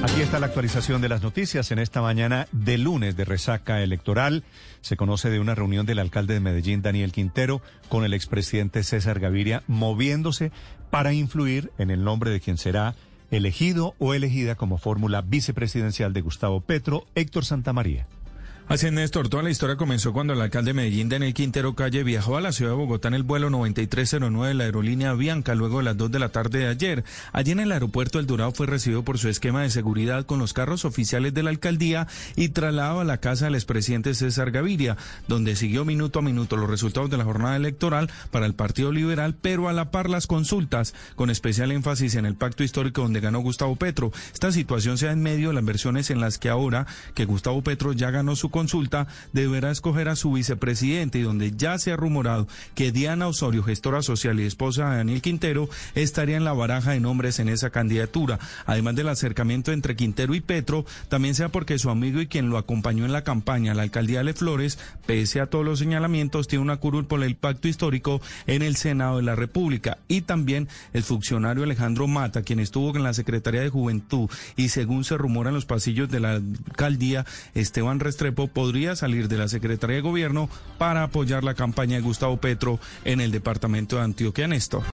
Aquí está la actualización de las noticias en esta mañana de lunes de resaca electoral. Se conoce de una reunión del alcalde de Medellín, Daniel Quintero, con el expresidente César Gaviria, moviéndose para influir en el nombre de quien será elegido o elegida como fórmula vicepresidencial de Gustavo Petro, Héctor Santamaría. Así Néstor, toda la historia comenzó cuando el alcalde de Medellín, Daniel Quintero Calle, viajó a la ciudad de Bogotá en el vuelo 9309 de la aerolínea Bianca luego de las 2 de la tarde de ayer. Allí en el aeropuerto El Dorado fue recibido por su esquema de seguridad con los carros oficiales de la alcaldía y trasladado a la casa del expresidente César Gaviria, donde siguió minuto a minuto los resultados de la jornada electoral para el Partido Liberal, pero a la par las consultas, con especial énfasis en el pacto histórico donde ganó Gustavo Petro. Esta situación se da en medio de las versiones en las que ahora que Gustavo Petro ya ganó su consulta deberá escoger a su vicepresidente y donde ya se ha rumorado que Diana Osorio, gestora social y esposa de Daniel Quintero, estaría en la baraja de nombres en esa candidatura. Además del acercamiento entre Quintero y Petro, también sea porque su amigo y quien lo acompañó en la campaña, la alcaldía de Flores, pese a todos los señalamientos, tiene una curul por el pacto histórico en el Senado de la República. Y también el funcionario Alejandro Mata, quien estuvo en la Secretaría de Juventud y según se rumora en los pasillos de la alcaldía, Esteban Restrepo podría salir de la Secretaría de Gobierno para apoyar la campaña de Gustavo Petro en el departamento de Antioquia, Néstor.